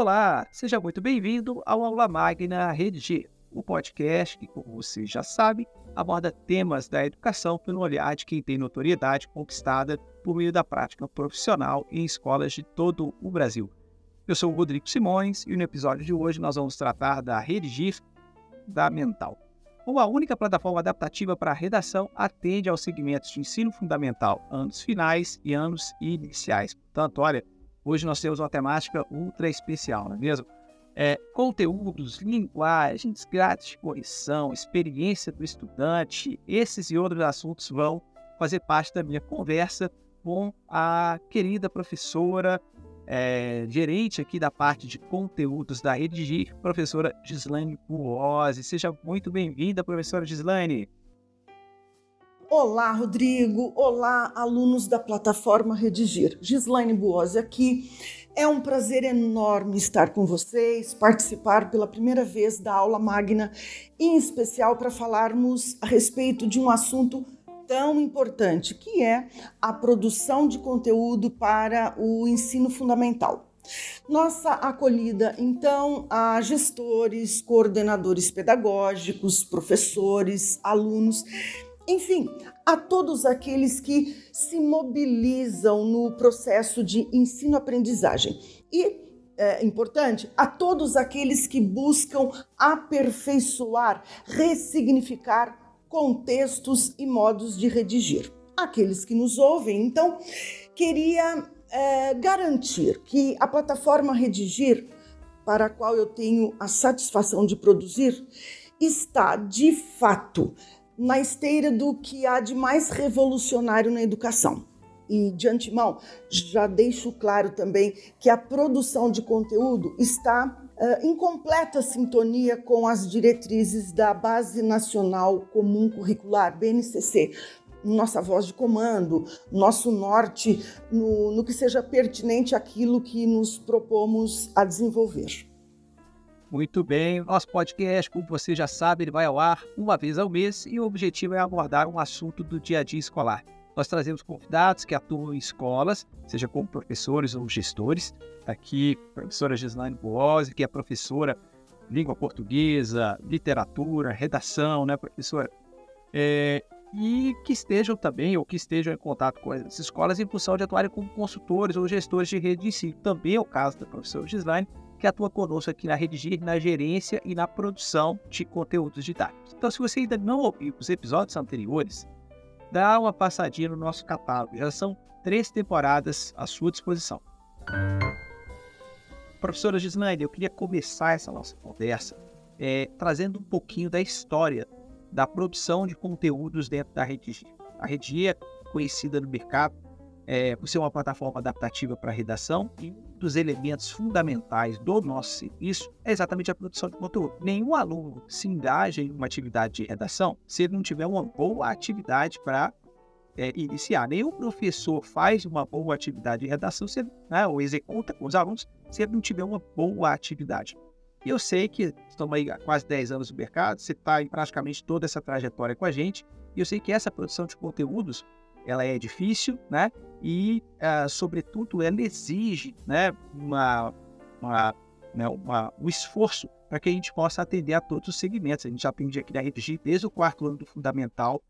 Olá, seja muito bem-vindo ao Aula Magna Redigir, o podcast que, como você já sabe, aborda temas da educação pelo olhar de quem tem notoriedade conquistada por meio da prática profissional em escolas de todo o Brasil. Eu sou o Rodrigo Simões e no episódio de hoje nós vamos tratar da Redigir da Mental. Uma única plataforma adaptativa para a redação atende aos segmentos de ensino fundamental, anos finais e anos iniciais. Portanto, olha, Hoje nós temos uma temática ultra especial, não é mesmo? É, conteúdos, linguagens, grátis de correção, experiência do estudante, esses e outros assuntos vão fazer parte da minha conversa com a querida professora, é, gerente aqui da parte de conteúdos da Redigir, professora Gislaine Buozzi. Seja muito bem-vinda, professora Gislaine. Olá, Rodrigo. Olá, alunos da plataforma Redigir. Gislaine Buozzi aqui. É um prazer enorme estar com vocês, participar pela primeira vez da aula magna, em especial para falarmos a respeito de um assunto tão importante, que é a produção de conteúdo para o ensino fundamental. Nossa acolhida, então, a gestores, coordenadores pedagógicos, professores, alunos enfim, a todos aqueles que se mobilizam no processo de ensino-aprendizagem. E é importante a todos aqueles que buscam aperfeiçoar, ressignificar contextos e modos de redigir. Aqueles que nos ouvem, então, queria é, garantir que a plataforma Redigir, para a qual eu tenho a satisfação de produzir, está de fato na esteira do que há de mais revolucionário na educação. E de antemão, já deixo claro também que a produção de conteúdo está uh, em completa sintonia com as diretrizes da Base Nacional Comum Curricular, BNCC, nossa voz de comando, nosso norte no, no que seja pertinente àquilo que nos propomos a desenvolver. Muito bem, nosso podcast, como você já sabe, ele vai ao ar uma vez ao mês e o objetivo é abordar um assunto do dia a dia escolar. Nós trazemos convidados que atuam em escolas, seja como professores ou gestores. Aqui, a professora Gislaine Boose, que é professora de língua portuguesa, literatura, redação, né, professora? É, e que estejam também, ou que estejam em contato com as escolas em função de atuarem como consultores ou gestores de rede de ensino. Também é o caso da professora Gislaine, que atua conosco aqui na Redigir, na gerência e na produção de conteúdos didáticos. Então, se você ainda não ouviu os episódios anteriores, dá uma passadinha no nosso catálogo. Já são três temporadas à sua disposição. Professora Gislaine, eu queria começar essa nossa conversa é, trazendo um pouquinho da história da produção de conteúdos dentro da Redigir. A Redigir é conhecida no mercado é, por ser uma plataforma adaptativa para redação e dos elementos fundamentais do nosso serviço é exatamente a produção de conteúdo. Nenhum aluno se engaja em uma atividade de redação se ele não tiver uma boa atividade para é, iniciar. Nenhum professor faz uma boa atividade de redação se ele, né, ou executa com os alunos se ele não tiver uma boa atividade. E eu sei que estamos aí há quase 10 anos no mercado, você está em praticamente toda essa trajetória com a gente, e eu sei que essa produção de conteúdos ela é difícil, né? E, uh, sobretudo, ela exige, né, uma, uma, né, uma, um esforço para que a gente possa atender a todos os segmentos. A gente já atende aqui na Redigir desde o quarto ano do fundamental,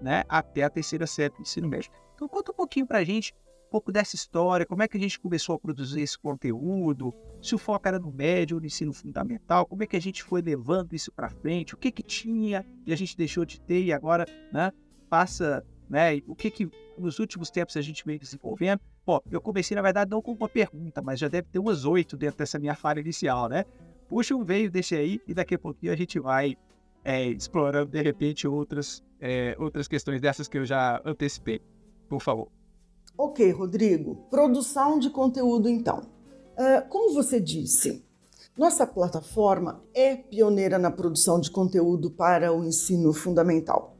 né, até a terceira série do ensino médio. Então, conta um pouquinho para a gente um pouco dessa história, como é que a gente começou a produzir esse conteúdo, se o foco era no médio ou no ensino fundamental, como é que a gente foi levando isso para frente, o que que tinha e a gente deixou de ter e agora, né, passa né? O que que nos últimos tempos a gente vem desenvolvendo? Bom, eu comecei, na verdade, não com uma pergunta, mas já deve ter umas oito dentro dessa minha fala inicial, né? Puxa um veio, deixa aí, e daqui a pouquinho a gente vai é, explorando, de repente, outras, é, outras questões dessas que eu já antecipei. Por favor. Ok, Rodrigo. Produção de conteúdo, então. Uh, como você disse, nossa plataforma é pioneira na produção de conteúdo para o ensino fundamental.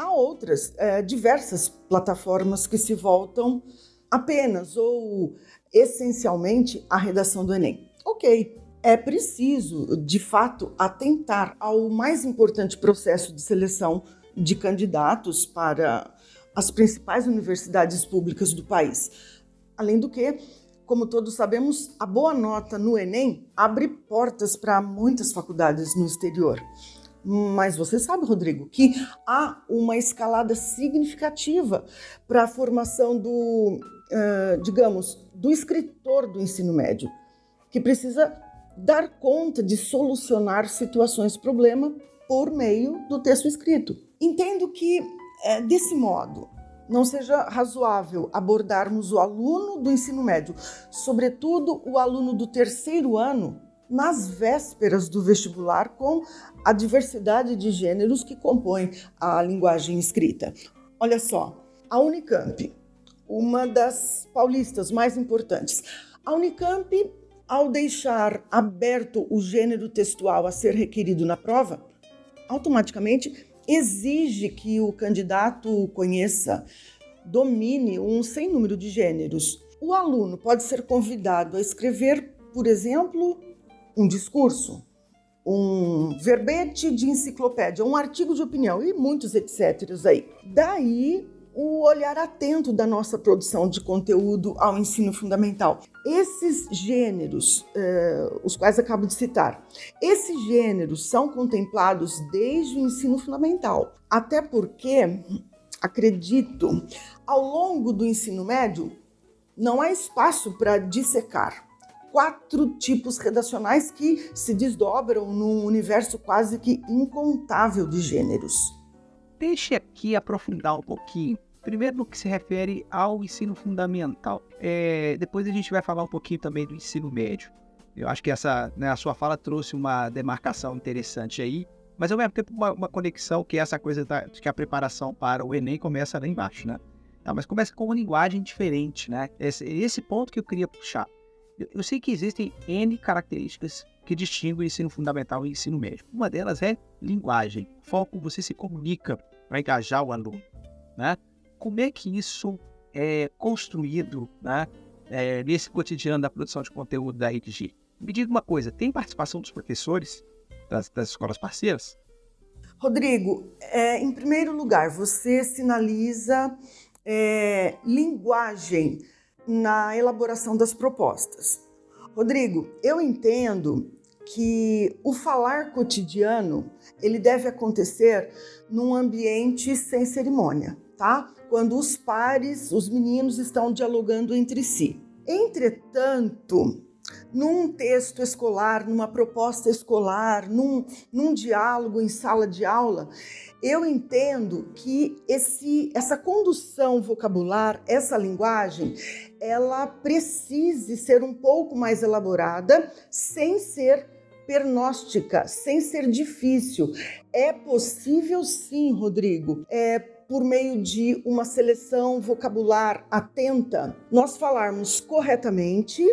Há outras, é, diversas plataformas que se voltam apenas ou essencialmente à redação do Enem. Ok, é preciso, de fato, atentar ao mais importante processo de seleção de candidatos para as principais universidades públicas do país. Além do que, como todos sabemos, a boa nota no Enem abre portas para muitas faculdades no exterior. Mas você sabe, Rodrigo, que há uma escalada significativa para a formação do, uh, digamos, do escritor do ensino médio, que precisa dar conta de solucionar situações problema por meio do texto escrito. Entendo que, é, desse modo, não seja razoável abordarmos o aluno do ensino médio, sobretudo o aluno do terceiro ano, nas vésperas do vestibular, com a diversidade de gêneros que compõem a linguagem escrita. Olha só, a Unicamp, uma das paulistas mais importantes, a Unicamp, ao deixar aberto o gênero textual a ser requerido na prova, automaticamente exige que o candidato conheça, domine um sem número de gêneros. O aluno pode ser convidado a escrever, por exemplo, um discurso, um verbete de enciclopédia, um artigo de opinião e muitos etc. aí. Daí o olhar atento da nossa produção de conteúdo ao ensino fundamental. Esses gêneros, eh, os quais acabo de citar, esses gêneros são contemplados desde o ensino fundamental, até porque, acredito, ao longo do ensino médio, não há espaço para dissecar quatro tipos redacionais que se desdobram num universo quase que incontável de gêneros. Deixe aqui aprofundar um pouquinho. Primeiro no que se refere ao ensino fundamental. É, depois a gente vai falar um pouquinho também do ensino médio. Eu acho que essa, né, a sua fala trouxe uma demarcação interessante aí, mas ao mesmo tempo uma, uma conexão que é essa coisa da, que a preparação para o Enem começa lá embaixo, né? Não, mas começa com uma linguagem diferente, né? Esse, esse ponto que eu queria puxar. Eu sei que existem N características que distinguem o ensino fundamental e o ensino médio. Uma delas é linguagem, foco, você se comunica para engajar o aluno. Né? Como é que isso é construído né, é, nesse cotidiano da produção de conteúdo da RedG? Me diga uma coisa, tem participação dos professores das, das escolas parceiras? Rodrigo, é, em primeiro lugar, você sinaliza é, linguagem na elaboração das propostas. Rodrigo, eu entendo que o falar cotidiano ele deve acontecer num ambiente sem cerimônia, tá? Quando os pares, os meninos estão dialogando entre si. Entretanto, num texto escolar, numa proposta escolar, num, num diálogo em sala de aula, eu entendo que esse, essa condução vocabular, essa linguagem, ela precise ser um pouco mais elaborada, sem ser pernóstica, sem ser difícil. É possível sim, Rodrigo. É por meio de uma seleção vocabular atenta, nós falarmos corretamente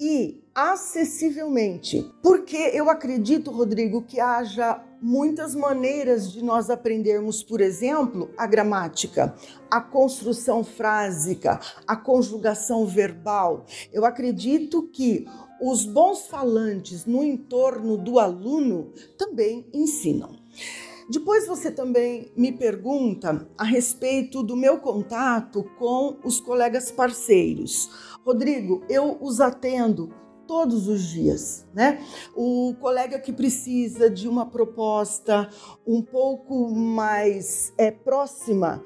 e acessivelmente. Porque eu acredito, Rodrigo, que haja muitas maneiras de nós aprendermos, por exemplo, a gramática, a construção frásica, a conjugação verbal. Eu acredito que os bons falantes no entorno do aluno também ensinam. Depois você também me pergunta a respeito do meu contato com os colegas parceiros. Rodrigo, eu os atendo todos os dias, né? O colega que precisa de uma proposta um pouco mais é, próxima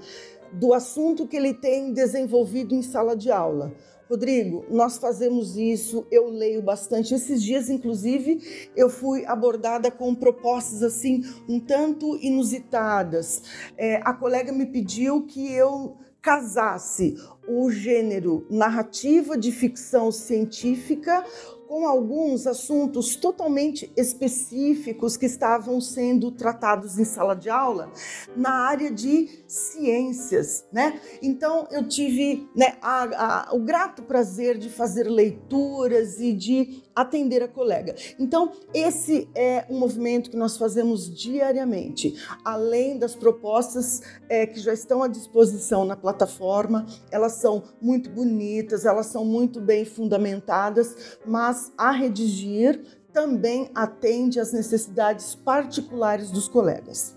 do assunto que ele tem desenvolvido em sala de aula Rodrigo, nós fazemos isso, eu leio bastante. Esses dias, inclusive, eu fui abordada com propostas assim, um tanto inusitadas. É, a colega me pediu que eu casasse o gênero narrativa de ficção científica com alguns assuntos totalmente específicos que estavam sendo tratados em sala de aula na área de ciências, né? Então eu tive né, a, a, o grato prazer de fazer leituras e de atender a colega. Então esse é um movimento que nós fazemos diariamente, além das propostas é, que já estão à disposição na plataforma. Elas são muito bonitas, elas são muito bem fundamentadas, mas a redigir também atende às necessidades particulares dos colegas.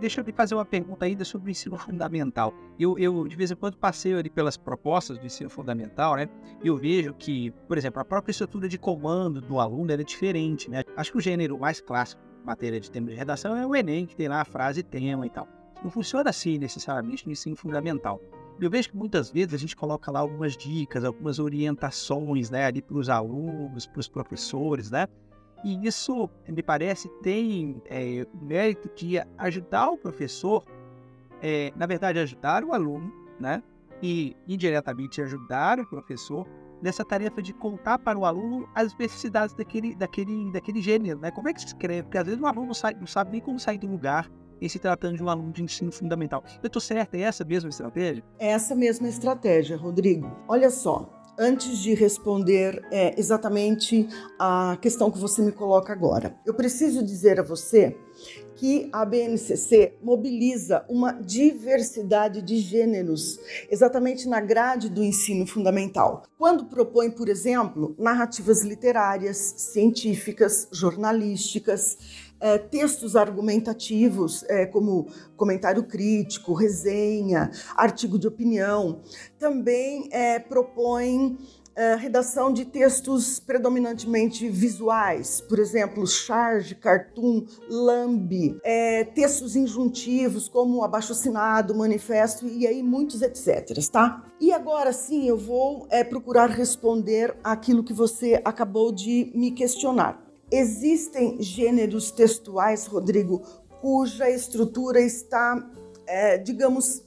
Deixa eu te fazer uma pergunta ainda sobre o ensino fundamental. Eu, eu de vez em quando, passeio ali pelas propostas do ensino fundamental, né? E eu vejo que, por exemplo, a própria estrutura de comando do aluno é diferente, né? Acho que o gênero mais clássico matéria de tema de redação é o Enem, que tem lá a frase tema e tal. Não funciona assim necessariamente no ensino fundamental. Eu vejo que muitas vezes a gente coloca lá algumas dicas, algumas orientações, né, ali para os alunos, para os professores, né? E isso, me parece, tem é, mérito de ajudar o professor, é, na verdade, ajudar o aluno, né? E indiretamente ajudar o professor nessa tarefa de contar para o aluno as especificidades daquele, daquele, daquele gênero, né? Como é que se escreve? Porque às vezes o aluno não, sai, não sabe nem como sair do lugar em se tratando de um aluno de ensino fundamental. Eu estou certo? É essa mesma estratégia? É essa mesma estratégia, Rodrigo. Olha só, antes de responder é, exatamente a questão que você me coloca agora. Eu preciso dizer a você que a BNCC mobiliza uma diversidade de gêneros exatamente na grade do ensino fundamental. Quando propõe, por exemplo, narrativas literárias, científicas, jornalísticas, é, textos argumentativos, é, como comentário crítico, resenha, artigo de opinião. Também é, propõe é, redação de textos predominantemente visuais, por exemplo, charge, cartoon, lambe, é, textos injuntivos como abaixo-assinado, manifesto e aí muitos etc, tá? E agora sim eu vou é, procurar responder aquilo que você acabou de me questionar. Existem gêneros textuais, Rodrigo, cuja estrutura está, é, digamos,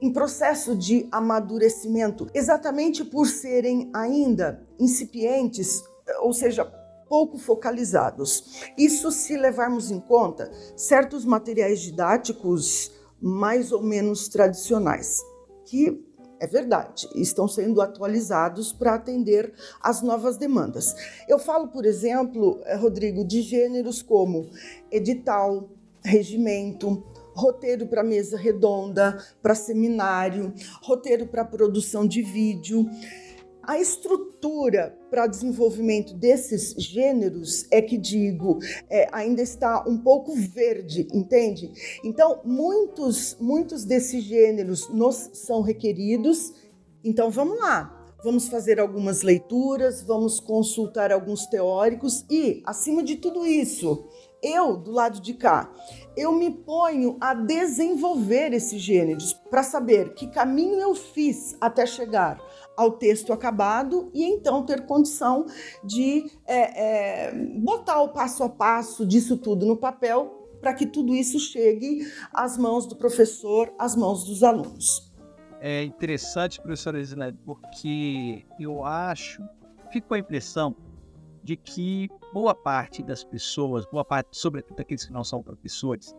em processo de amadurecimento, exatamente por serem ainda incipientes, ou seja, pouco focalizados. Isso se levarmos em conta certos materiais didáticos mais ou menos tradicionais, que é verdade, estão sendo atualizados para atender às novas demandas. Eu falo, por exemplo, eh, Rodrigo, de gêneros como edital, regimento, roteiro para mesa redonda, para seminário, roteiro para produção de vídeo. A estrutura para desenvolvimento desses gêneros é que digo é, ainda está um pouco verde, entende? Então muitos muitos desses gêneros nos são requeridos. Então vamos lá. Vamos fazer algumas leituras, vamos consultar alguns teóricos e, acima de tudo isso, eu, do lado de cá, eu me ponho a desenvolver esses gêneros para saber que caminho eu fiz até chegar ao texto acabado e então ter condição de é, é, botar o passo a passo disso tudo no papel para que tudo isso chegue às mãos do professor, às mãos dos alunos. É interessante, professora Isilene, porque eu acho, fico com a impressão de que boa parte das pessoas, boa parte, sobretudo aqueles que não são professores,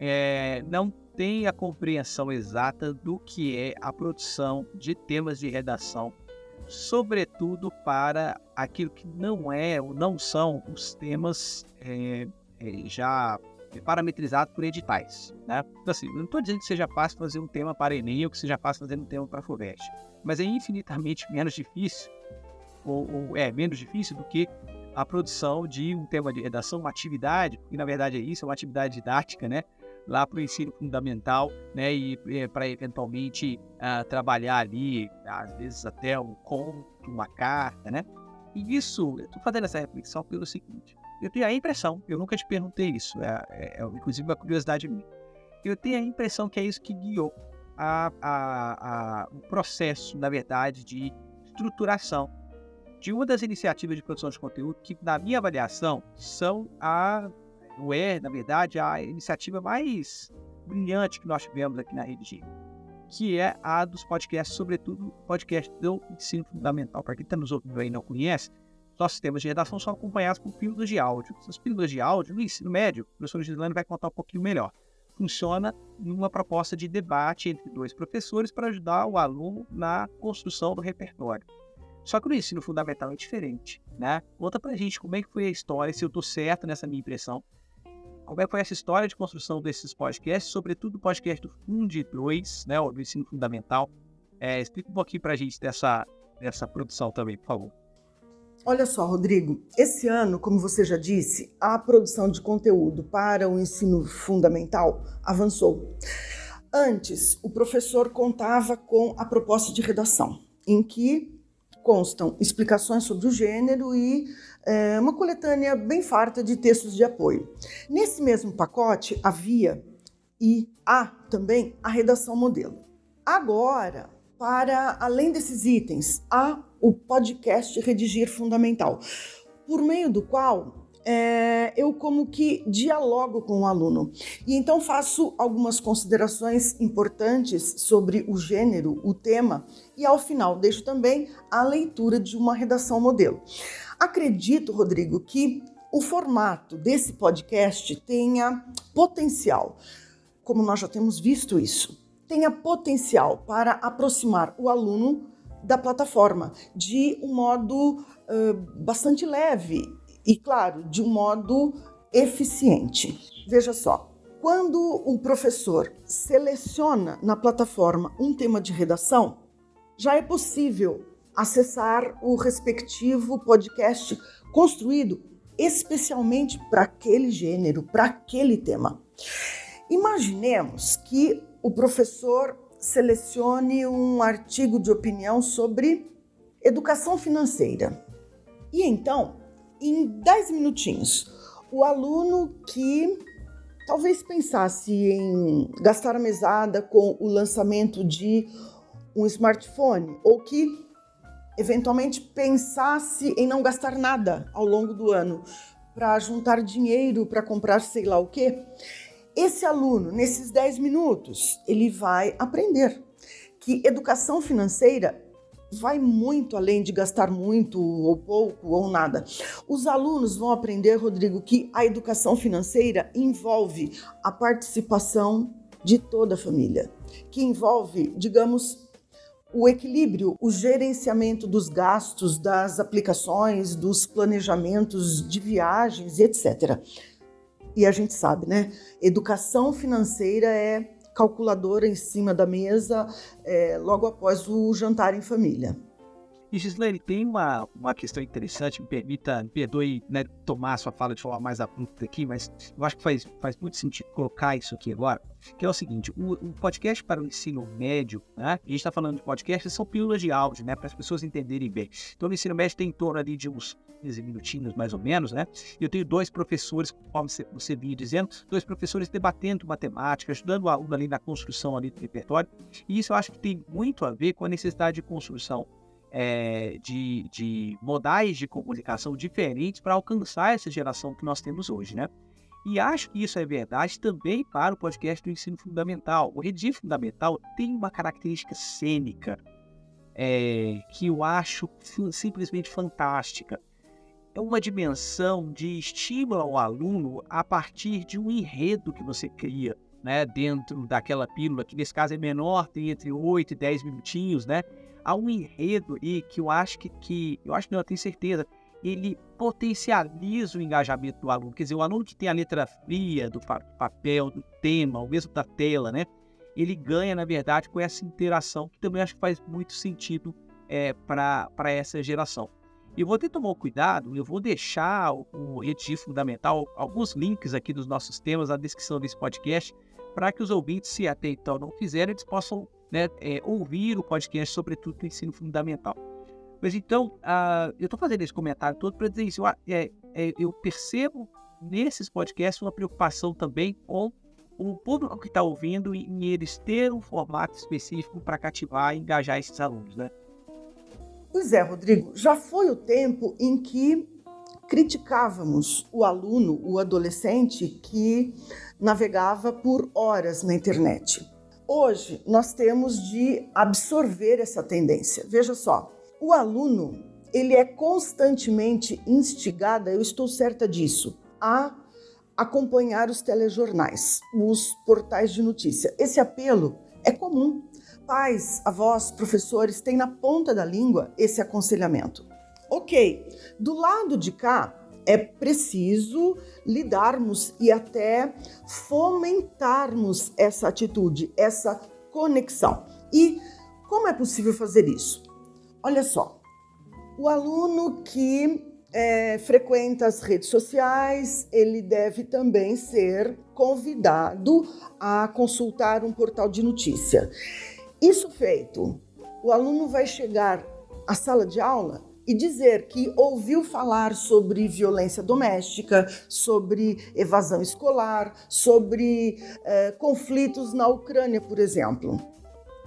é, não tem a compreensão exata do que é a produção de temas de redação, sobretudo para aquilo que não é ou não são os temas é, é, já parametrizados por editais. Né? Então, assim, não estou dizendo que seja fácil fazer um tema para Enem ou que seja fácil fazer um tema para FUVEST, mas é infinitamente menos difícil, ou, ou é menos difícil do que a produção de um tema de redação, uma atividade, e na verdade é isso, é uma atividade didática, né? Lá para o ensino fundamental, né? E é, para eventualmente uh, trabalhar ali, às vezes até um conto, uma carta, né? E isso, eu estou fazendo essa reflexão pelo seguinte: eu tenho a impressão, eu nunca te perguntei isso, é, é, é inclusive uma curiosidade minha. Eu tenho a impressão que é isso que guiou a, a, a, o processo, na verdade, de estruturação de uma das iniciativas de produção de conteúdo que, na minha avaliação, são a, ou é, na verdade, a iniciativa mais brilhante que nós tivemos aqui na Rede G, que é a dos podcasts, sobretudo podcast do ensino fundamental. Para quem está nos ouvindo aí e não conhece, nossos sistemas de redação são acompanhados por pílulas de áudio. Essas pílulas de áudio, no ensino médio, o professor Gislane vai contar um pouquinho melhor. Funciona numa proposta de debate entre dois professores para ajudar o aluno na construção do repertório. Só que no ensino fundamental é diferente, né? Conta pra gente como é que foi a história, se eu tô certo nessa minha impressão. Como é que foi essa história de construção desses podcasts, sobretudo o podcast do Fundi 2, né, do ensino fundamental. É, explica um pouquinho pra gente dessa, dessa produção também, por favor. Olha só, Rodrigo, esse ano, como você já disse, a produção de conteúdo para o ensino fundamental avançou. Antes, o professor contava com a proposta de redação, em que constam explicações sobre o gênero e é, uma coletânea bem farta de textos de apoio. Nesse mesmo pacote havia e há também a redação modelo. Agora, para além desses itens, há o podcast Redigir Fundamental, por meio do qual é, eu como que dialogo com o aluno e então faço algumas considerações importantes sobre o gênero, o tema e ao final deixo também a leitura de uma redação modelo. Acredito, Rodrigo, que o formato desse podcast tenha potencial, como nós já temos visto isso, tenha potencial para aproximar o aluno da plataforma de um modo uh, bastante leve e, claro, de um modo eficiente. Veja só, quando o professor seleciona na plataforma um tema de redação, já é possível acessar o respectivo podcast construído especialmente para aquele gênero, para aquele tema. Imaginemos que o professor selecione um artigo de opinião sobre educação financeira. E então, em 10 minutinhos, o aluno que talvez pensasse em gastar a mesada com o lançamento de um smartphone ou que eventualmente pensasse em não gastar nada ao longo do ano para juntar dinheiro para comprar sei lá o quê, esse aluno, nesses 10 minutos, ele vai aprender que educação financeira vai muito além de gastar muito ou pouco ou nada. Os alunos vão aprender, Rodrigo, que a educação financeira envolve a participação de toda a família, que envolve, digamos, o equilíbrio, o gerenciamento dos gastos, das aplicações, dos planejamentos de viagens, etc. E a gente sabe, né? Educação financeira é calculadora em cima da mesa é, logo após o jantar em família. E Gislaine, tem uma, uma questão interessante, me permita, me perdoe né, tomar a sua fala de forma mais abrupta aqui, mas eu acho que faz, faz muito sentido colocar isso aqui agora, que é o seguinte, o, o podcast para o ensino médio, né, a gente está falando de podcast, são pílulas de áudio, né, para as pessoas entenderem bem. Então, no ensino médio tem em torno ali de uns 15 minutinhos mais ou menos, né? Eu tenho dois professores, conforme você, vinha dizendo, dois professores debatendo matemática, ajudando o aluno ali na construção ali do repertório. E isso eu acho que tem muito a ver com a necessidade de construção é, de, de modais de comunicação diferentes para alcançar essa geração que nós temos hoje, né? E acho que isso é verdade também para o podcast do ensino fundamental. O Redigir Fundamental tem uma característica cênica é, que eu acho simplesmente fantástica. É uma dimensão de estímulo ao aluno a partir de um enredo que você cria né, dentro daquela pílula, que nesse caso é menor, tem entre 8 e 10 minutinhos, né? há um enredo aí que eu acho que, que eu acho que não, eu tenho certeza, ele potencializa o engajamento do aluno. Quer dizer, o aluno que tem a letra fria do papel, do tema, ou mesmo da tela, né? Ele ganha, na verdade, com essa interação, que também acho que faz muito sentido é, para essa geração. E vou ter que tomar cuidado, eu vou deixar o, Redigir Fundamental, alguns links aqui dos nossos temas na descrição desse podcast, para que os ouvintes, se até então não fizerem, eles possam né, é, ouvir o podcast, sobretudo do ensino fundamental. Mas então, uh, eu estou fazendo esse comentário todo para dizer isso. Eu, é, é, eu percebo nesses podcasts uma preocupação também com o público que está ouvindo em eles ter um formato específico para cativar e engajar esses alunos, né? Pois é, Rodrigo, já foi o tempo em que criticávamos o aluno, o adolescente que navegava por horas na internet. Hoje nós temos de absorver essa tendência. Veja só, o aluno ele é constantemente instigado, eu estou certa disso, a acompanhar os telejornais, os portais de notícia. Esse apelo é comum. Pais, avós, professores têm na ponta da língua esse aconselhamento. Ok, do lado de cá, é preciso lidarmos e até fomentarmos essa atitude, essa conexão. E como é possível fazer isso? Olha só, O aluno que é, frequenta as redes sociais, ele deve também ser convidado a consultar um portal de notícia. Isso feito, o aluno vai chegar à sala de aula e dizer que ouviu falar sobre violência doméstica, sobre evasão escolar, sobre é, conflitos na Ucrânia, por exemplo.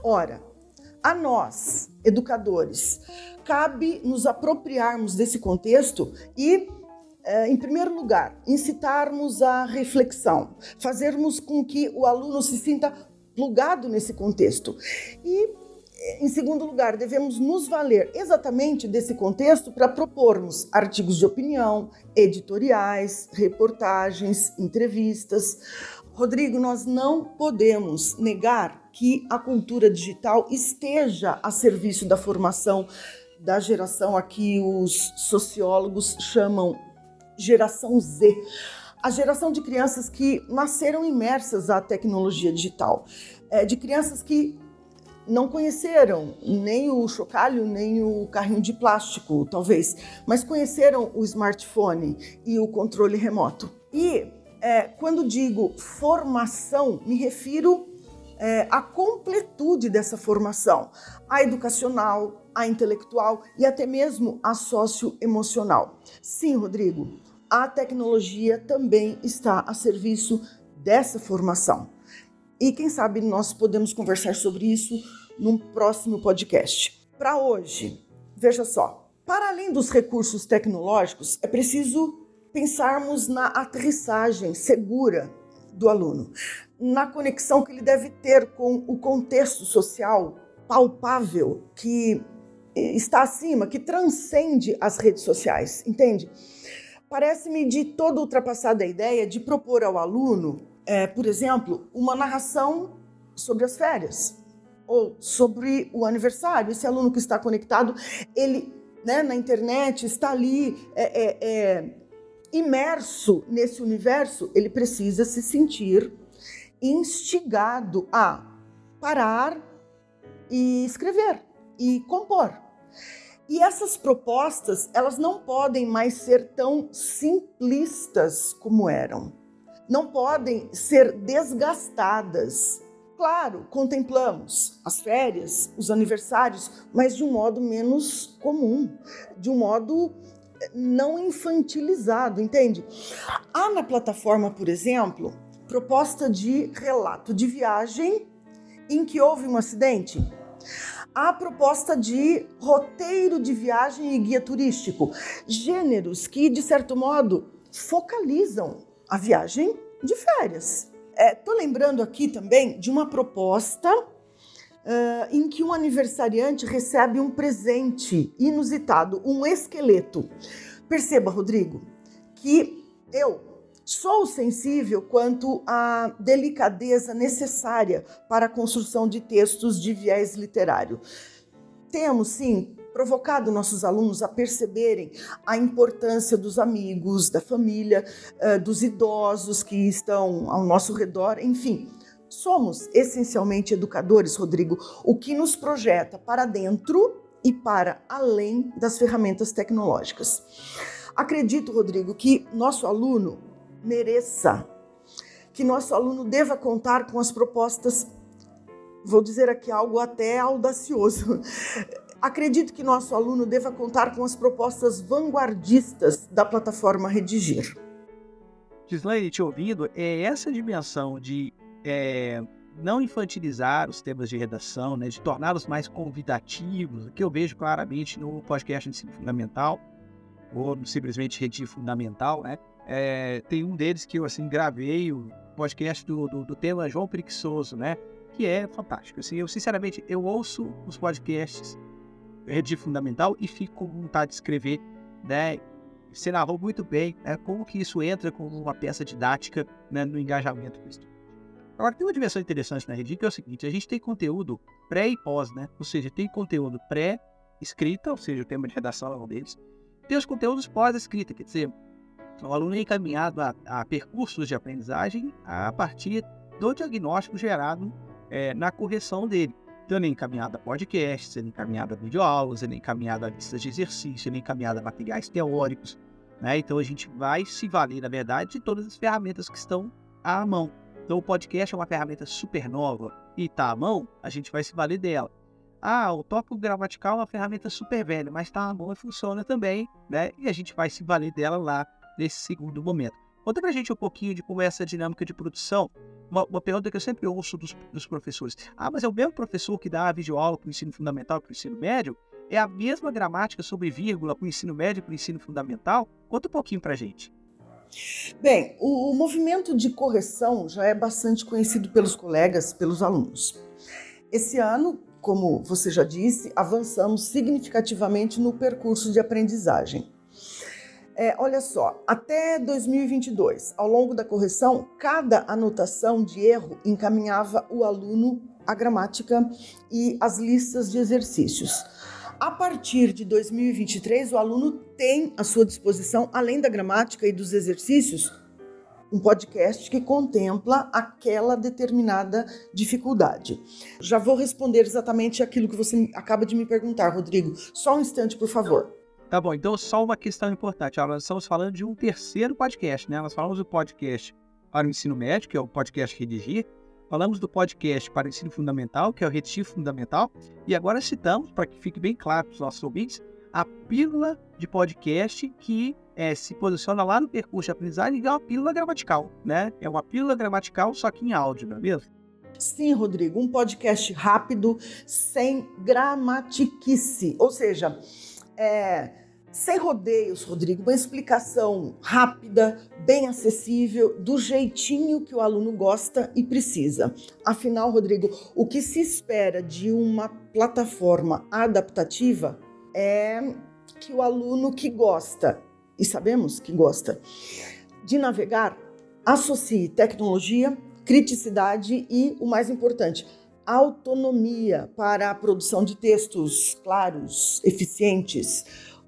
Ora, a nós, educadores, cabe nos apropriarmos desse contexto e, é, em primeiro lugar, incitarmos a reflexão, fazermos com que o aluno se sinta plugado nesse contexto e em segundo lugar, devemos nos valer exatamente desse contexto para propormos artigos de opinião, editoriais, reportagens, entrevistas. Rodrigo, nós não podemos negar que a cultura digital esteja a serviço da formação da geração a que os sociólogos chamam geração Z a geração de crianças que nasceram imersas à tecnologia digital, é, de crianças que não conheceram nem o chocalho, nem o carrinho de plástico, talvez, mas conheceram o smartphone e o controle remoto. E é, quando digo formação, me refiro é, à completude dessa formação, a educacional, a intelectual e até mesmo a socioemocional. Sim, Rodrigo, a tecnologia também está a serviço dessa formação. E quem sabe nós podemos conversar sobre isso num próximo podcast. Para hoje, veja só, para além dos recursos tecnológicos, é preciso pensarmos na aterrissagem segura do aluno, na conexão que ele deve ter com o contexto social palpável que está acima, que transcende as redes sociais, entende? Parece-me de toda ultrapassada a ideia de propor ao aluno é, por exemplo, uma narração sobre as férias ou sobre o aniversário. Esse aluno que está conectado, ele né, na internet está ali é, é, é, imerso nesse universo, ele precisa se sentir instigado a parar e escrever e compor. E essas propostas, elas não podem mais ser tão simplistas como eram não podem ser desgastadas. Claro, contemplamos as férias, os aniversários, mas de um modo menos comum, de um modo não infantilizado, entende? Há na plataforma, por exemplo, proposta de relato de viagem em que houve um acidente. Há proposta de roteiro de viagem e guia turístico, gêneros que, de certo modo, focalizam a viagem de férias. Estou é, lembrando aqui também de uma proposta uh, em que um aniversariante recebe um presente inusitado, um esqueleto. Perceba, Rodrigo, que eu sou sensível quanto à delicadeza necessária para a construção de textos de viés literário. Temos, sim, provocado nossos alunos a perceberem a importância dos amigos, da família, eh, dos idosos que estão ao nosso redor, enfim. Somos essencialmente educadores, Rodrigo, o que nos projeta para dentro e para além das ferramentas tecnológicas. Acredito, Rodrigo, que nosso aluno mereça, que nosso aluno deva contar com as propostas, vou dizer aqui algo até audacioso, Acredito que nosso aluno deva contar com as propostas vanguardistas da plataforma Redigir. Gislaine, te ouvindo, é essa dimensão de é, não infantilizar os temas de redação, né, de torná-los mais convidativos, que eu vejo claramente no podcast de ensino fundamental, ou simplesmente Redigir Fundamental, né? É, tem um deles que eu assim gravei, o podcast do, do, do tema João Preguiçoso, né? Que é fantástico. Assim, eu sinceramente eu ouço os podcasts redigir fundamental e fico com vontade de escrever, né? Você narrou muito bem né, como que isso entra como uma peça didática né, no engajamento do estudante. Agora, tem uma dimensão interessante na Redigir que é o seguinte, a gente tem conteúdo pré e pós, né? Ou seja, tem conteúdo pré-escrita, ou seja, o tema de redação é um deles. Tem os conteúdos pós-escrita, quer dizer, o aluno é encaminhado a, a, percursos de aprendizagem a partir do diagnóstico gerado é, na correção dele. Então, ele é encaminhado a podcasts, ele é encaminhado a videoaulas, ele é encaminhado a listas de exercício, ele é encaminhado a materiais teóricos. Né? Então, a gente vai se valer, na verdade, de todas as ferramentas que estão à mão. Então, o podcast é uma ferramenta super nova e está à mão, a gente vai se valer dela. Ah, o tópico gramatical é uma ferramenta super velha, mas está à mão e funciona também, né? E a gente vai se valer dela lá nesse segundo momento. Conta pra gente um pouquinho de como é essa dinâmica de produção. Uma, uma pergunta que eu sempre ouço dos, dos, professores. Ah, mas é o mesmo professor que dá a videoaula para o ensino fundamental e para o ensino médio? É a mesma gramática sobre vírgula para o ensino médio e para o ensino fundamental? Conta um pouquinho pra gente. Bem, o, movimento de correção já é bastante conhecido pelos colegas, pelos alunos. Esse ano, como você já disse, avançamos significativamente no percurso de aprendizagem. É, olha só, até 2022, ao longo da correção, cada anotação de erro encaminhava o aluno à gramática e as listas de exercícios. A partir de 2023, o aluno tem à sua disposição, além da gramática e dos exercícios, um podcast que contempla aquela determinada dificuldade. Já vou responder exatamente aquilo que você acaba de me perguntar, Rodrigo. Só um instante, por favor. Tá bom, então só uma questão importante. Nós estamos falando de um terceiro podcast, né? Nós falamos do podcast para o ensino médio, que é o podcast Redigir. Falamos do podcast para ensino fundamental, que é o Redigir Fundamental. E agora citamos, para que fique bem claro para os nossos ouvintes, a pílula de podcast que é, se posiciona lá no percurso de aprendizagem e é uma pílula gramatical, né? É uma pílula gramatical, só que em áudio, não é mesmo? Sim, Rodrigo, um podcast rápido, sem gramatiquice. Ou seja, é, sem rodeios, Rodrigo, uma explicação rápida, bem acessível, do jeitinho que o aluno gosta e precisa. Afinal, Rodrigo, o que se espera de uma plataforma adaptativa é que o aluno que gosta, e sabemos que gosta, de navegar, associe tecnologia, criticidade e, o mais importante, autonomia para a produção de textos claros, eficientes,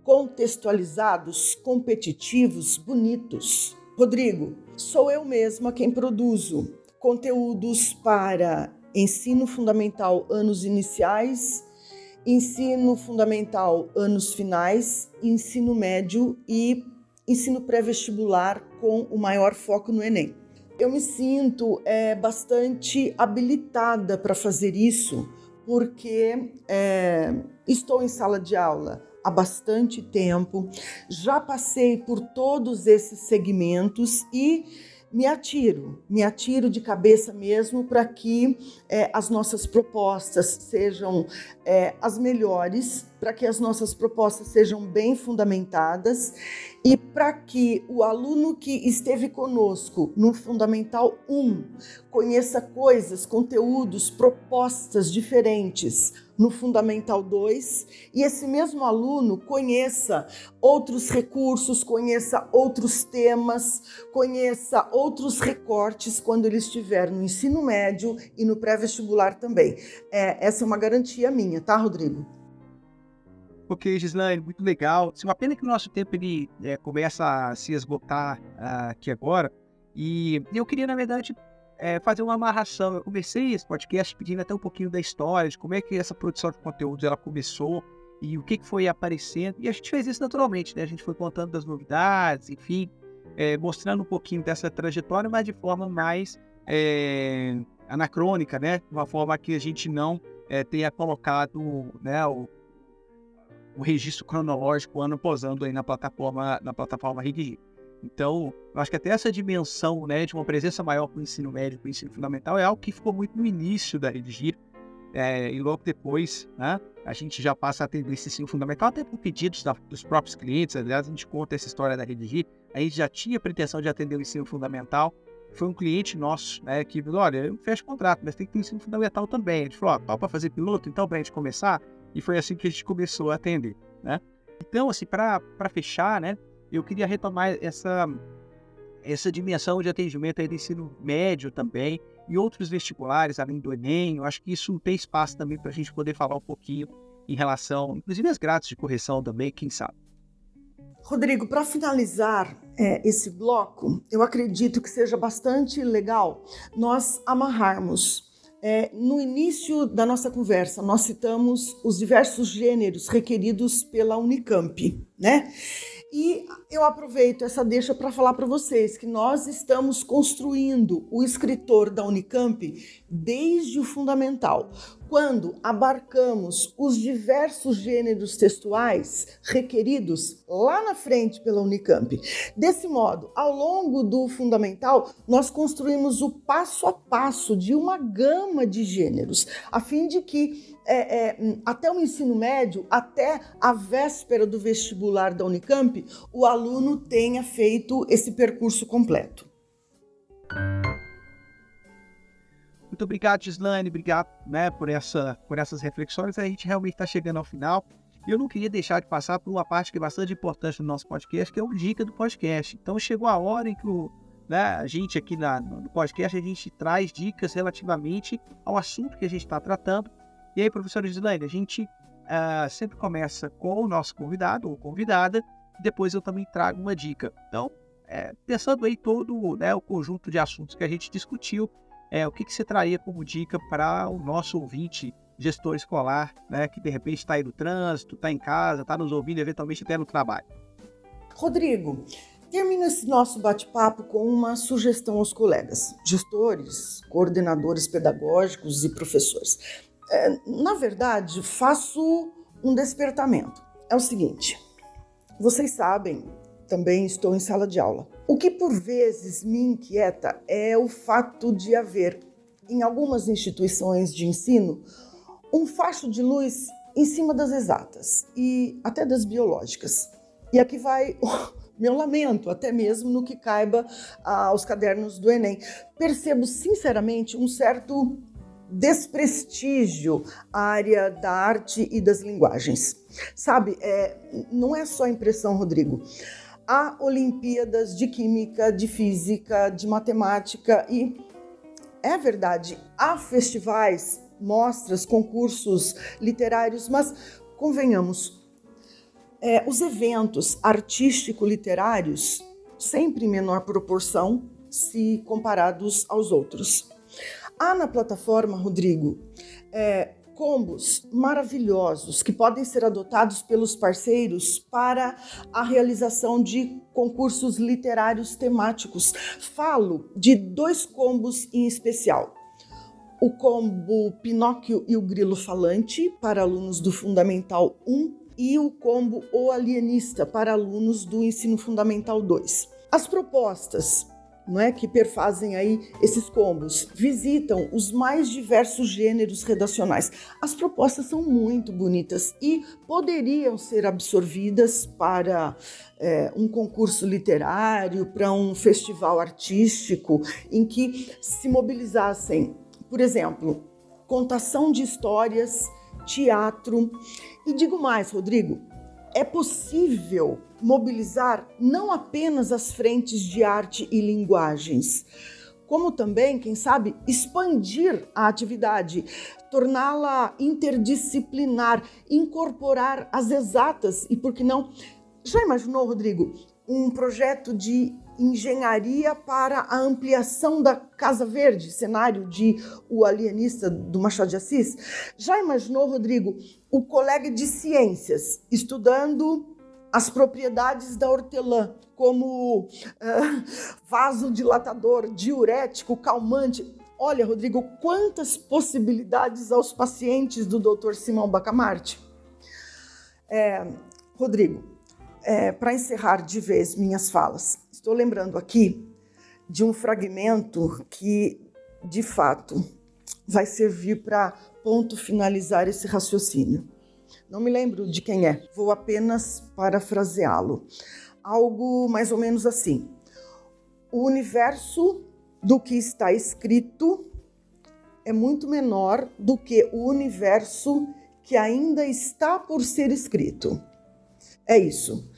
contextualizados, competitivos, bonitos. Rodrigo, sou eu mesma quem produzo conteúdos para ensino fundamental anos iniciais, ensino fundamental anos finais, ensino médio e ensino pré-vestibular com o maior foco no Enem. Eu me sinto é, bastante habilitada para fazer isso, porque é, estou em sala de aula há bastante tempo, já passei por todos esses segmentos e me atiro, me atiro de cabeça mesmo para que é, as nossas propostas sejam é, as melhores, para que as nossas propostas sejam bem fundamentadas e para que o aluno que esteve conosco no Fundamental 1 conheça coisas, conteúdos, propostas diferentes no Fundamental 2 e esse mesmo aluno conheça outros recursos, conheça outros temas, conheça outros recortes quando ele estiver no ensino médio e no pré-vestibular também. É, essa é uma garantia minha, tá, Rodrigo? Ok, Gislaine, muito legal. Se uma pena que o nosso tempo ele é, começa a se esgotar uh, aqui agora. E eu queria, na verdade, é, fazer uma amarração. Eu comecei esse podcast pedindo até um pouquinho da história, de como é que essa produção de conteúdos ela começou e o que, que foi aparecendo. E a gente fez isso naturalmente, né? A gente foi contando das novidades, enfim, é, mostrando um pouquinho dessa trajetória, mas de forma mais é, anacrônica, né? Uma forma que a gente não tenha colocado né, o, o registro cronológico ano posando aí na plataforma, na plataforma Redigir. Então, eu acho que até essa dimensão né, de uma presença maior para o ensino médio, para o ensino fundamental, é algo que ficou muito no início da Redigir. É, e logo depois, né, a gente já passa a atender esse ensino fundamental, até por pedidos da, dos próprios clientes. Aliás, a gente conta essa história da Redigir. A gente já tinha pretensão de atender o ensino fundamental. Foi um cliente nosso né, que falou: olha, eu fecho contrato, mas tem que ter ensino fundamental também. A gente falou: ó, para fazer piloto, então, para a gente começar. E foi assim que a gente começou a atender. Né? Então, assim, para fechar, né, eu queria retomar essa, essa dimensão de atendimento aí do ensino médio também e outros vestibulares, além do Enem. Eu acho que isso tem espaço também para a gente poder falar um pouquinho em relação, inclusive as grades de correção também, quem sabe. Rodrigo, para finalizar é, esse bloco, eu acredito que seja bastante legal nós amarrarmos É, no início da nossa conversa, nós citamos os diversos gêneros requeridos pela Unicamp, né? E eu aproveito essa deixa para falar para vocês que nós estamos construindo o escritor da Unicamp desde o fundamental, quando abarcamos os diversos gêneros textuais requeridos lá na frente pela Unicamp. Desse modo, ao longo do fundamental, nós construímos o passo a passo de uma gama de gêneros, a fim de que é, é, até o ensino médio, até a véspera do vestibular da Unicamp, o aluno tenha feito esse percurso completo. Muito obrigado, Gislaine, obrigado né, por, essa, por essas reflexões. A gente realmente está chegando ao final. E eu não queria deixar de passar por uma parte que é bastante importante no nosso podcast, que é o Dica do Podcast. Então chegou a hora em que o, né, a gente aqui na, no podcast, a gente traz dicas relativamente ao assunto que a gente está tratando. E aí, professora Gislaine, a gente uh, sempre começa com o nosso convidado ou convidada, e depois eu também trago uma dica. Então, é, pensando aí todo né, o conjunto de assuntos que a gente discutiu, é, o que, que você traria como dica para o nosso ouvinte, gestor escolar, né, que de repente está aí no trânsito, está em casa, está nos ouvindo, eventualmente até no trabalho? Rodrigo, termino esse nosso bate-papo com uma sugestão aos colegas, gestores, coordenadores pedagógicos e professores. É, na verdade, faço um despertamento. É o seguinte: vocês sabem, também estou em sala de aula. O que por vezes me inquieta é o fato de haver, em algumas instituições de ensino, um facho de luz em cima das exatas e até das biológicas. E aqui vai meu lamento, até mesmo no que caiba aos cadernos do Enem. Percebo sinceramente um certo desprestígio à área da arte e das linguagens. Sabe, é, não é só impressão, Rodrigo. Há Olimpíadas de Química, de Física, de Matemática e é verdade, há festivais, mostras, concursos literários, mas convenhamos, é, os eventos artístico-literários sempre em menor proporção se comparados aos outros. Há na plataforma, Rodrigo, é, combos maravilhosos que podem ser adotados pelos parceiros para a realização de concursos literários temáticos. Falo de dois combos em especial. O combo Pinóquio e o Grilo Falante para alunos do Fundamental 1 e o combo O Alienista para alunos do Ensino Fundamental 2. As propostas não é, que perfazem aí esses combos, visitam os mais diversos gêneros redacionais. As propostas são muito bonitas e poderiam ser absorvidas para é, um concurso literário, para um festival artístico, em que se mobilizassem, por exemplo, contação de histórias, teatro. E digo mais, Rodrigo, é possível mobilizar não apenas as frentes de arte e linguagens, como também, quem sabe, expandir a atividade, torná-la interdisciplinar, incorporar as exatas e, por que não, já imaginou, Rodrigo, um projeto de engenharia para a ampliação da Casa Verde, cenário de O Alienista do Machado de Assis? Já imaginou, Rodrigo, o colega de ciências estudando as propriedades da hortelã, como uh, vasodilatador, diurético, calmante. Olha, Rodrigo, quantas possibilidades aos pacientes do Dr. Simão Bacamarte. É, Rodrigo, é, para encerrar de vez minhas falas, estou lembrando aqui de um fragmento que, de fato, vai servir para ponto finalizar esse raciocínio. Não me lembro de quem é, vou apenas parafraseá-lo. Algo mais ou menos assim: o universo do que está escrito é muito menor do que o universo que ainda está por ser escrito. É isso.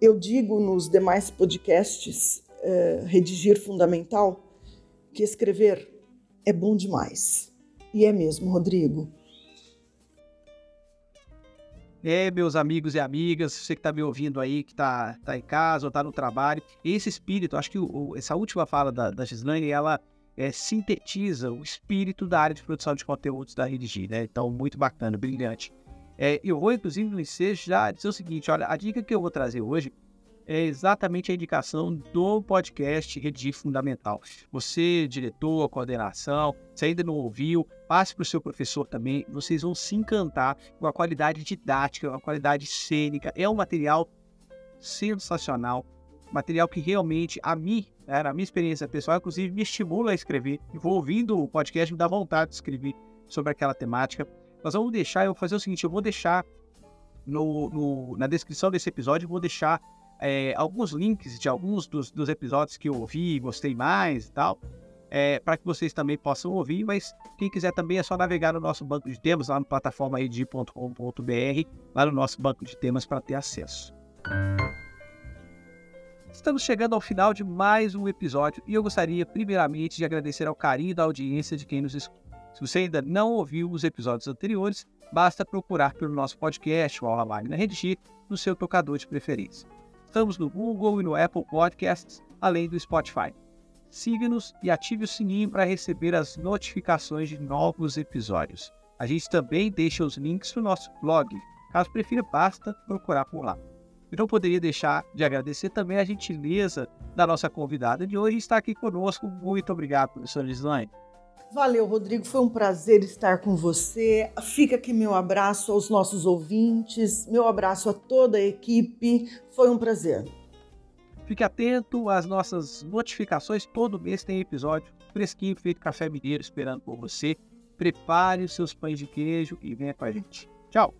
Eu digo nos demais podcasts, eh, redigir fundamental, que escrever é bom demais. E é mesmo, Rodrigo. É, meus amigos e amigas, você que está me ouvindo aí, que está tá em casa ou está no trabalho, esse espírito, acho que o, essa última fala da, da Gislaine, ela, é, sintetiza o espírito da área de produção de conteúdos da Redigir, né? Então, muito bacana, brilhante. É, eu vou, inclusive, no já dizer o seguinte: olha, a dica que eu vou trazer hoje é exatamente a indicação do podcast Redigir Fundamental. Você, diretor, coordenação, se ainda não ouviu, passe para o seu professor também. Vocês vão se encantar com a qualidade didática, com a qualidade cênica. É um material sensacional, material que realmente a mim, né, na minha experiência pessoal, inclusive me estimula a escrever. Eu vou ouvindo o podcast, me dá vontade de escrever sobre aquela temática. Nós vamos deixar, eu vou fazer o seguinte, eu vou deixar no, no, na descrição desse episódio, eu vou deixar é, alguns links de alguns dos, dos, episódios que eu ouvi, gostei mais e tal, é, para que vocês também possam ouvir, mas quem quiser também é só navegar no nosso banco de temas, lá na plataforma ed.com.br, lá no nosso banco de temas para ter acesso. Estamos chegando ao final de mais um episódio e eu gostaria primeiramente de agradecer ao carinho da audiência de quem nos escuta. Se você ainda não ouviu os episódios anteriores, basta procurar pelo nosso podcast, o Aula Magna Redigir, no seu tocador de preferência. Estamos no Google e no Apple Podcasts, além do Spotify. Siga-nos e ative o sininho para receber as notificações de novos episódios. A gente também deixa os links no nosso blog. Caso prefira, basta procurar por lá. E não poderia deixar de agradecer também a gentileza da nossa convidada de hoje estar aqui conosco. Muito obrigado, professora Lislaine. Valeu, Rodrigo. Foi um prazer estar com você. Fica aqui meu abraço aos nossos ouvintes, meu abraço a toda a equipe. Foi um prazer. Fique atento às nossas notificações. Todo mês tem episódio fresquinho, feito café mineiro, esperando por você. Prepare os seus pães de queijo e venha com a gente. Tchau!